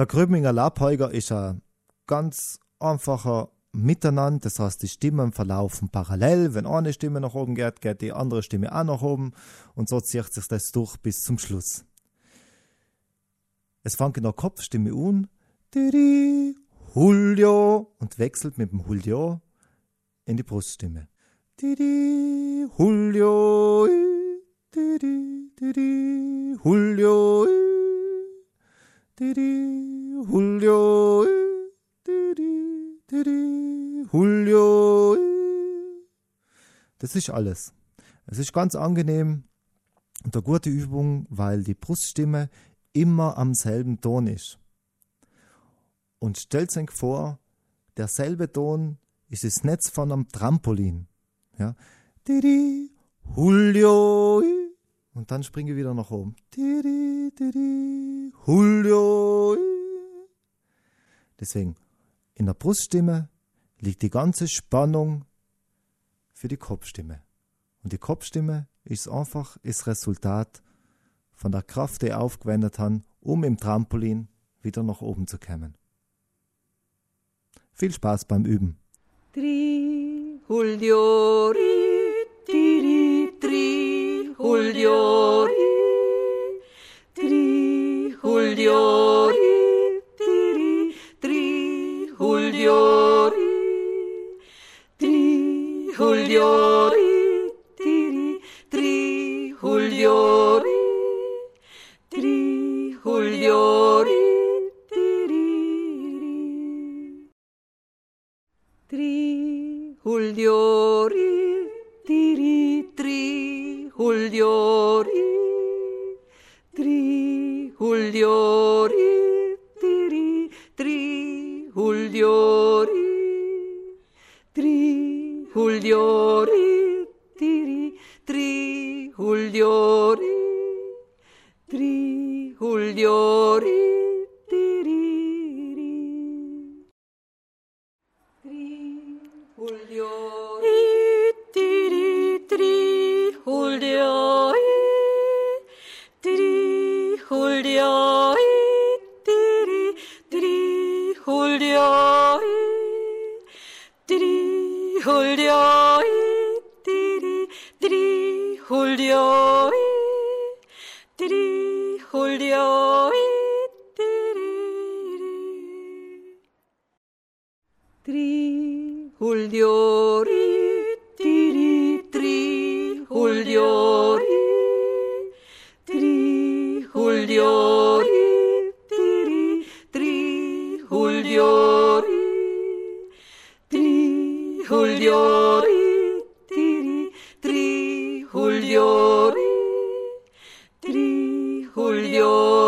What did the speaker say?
Der Gröbinger Labheuger ist ein ganz einfacher Miteinander, das heißt, die Stimmen verlaufen parallel. Wenn eine Stimme nach oben geht, geht die andere Stimme auch nach oben und so zieht sich das durch bis zum Schluss. Es fängt in der Kopfstimme an, Didi, und wechselt mit dem Julio in die Bruststimme. Didi, Julio, didi, didi, Julio, didi, Julio, Julio. Das ist alles. Es ist ganz angenehm und eine gute Übung, weil die Bruststimme immer am selben Ton ist. Und stellt euch vor, derselbe Ton ist das Netz von einem Trampolin. Ja. Julio. Und dann springe ich wieder nach oben. Julio. Deswegen, in der Bruststimme liegt die ganze Spannung für die Kopfstimme. Und die Kopfstimme ist einfach das Resultat von der Kraft, die ich aufgewendet habe, um im Trampolin wieder nach oben zu kommen. Viel Spaß beim Üben. Tri, Julio, ri, tiri, tri, Julio, ri, tri, Julio, Ugliori, tri, ugliori, tiri, tri, ugliori, tri, ugliori, tiri, tri, ugliori, tiri, tri, ugliori, tri, ugliori. Ugliori, tiri, tri, ugliori, tri, ugliori, tiri, tri, ugliori, tiri, tri, ugliori, tiri, ugliori, tiri, tri, ugliori. Julio, ri, tiri, tri, Julio, ri, tiri, Julio, ri, tiri, ri. Tri, Julio, ri, tiri, tri, Julio, ri, tri, Julio, Trihugliori, tiri, trihugliori, trihugliori.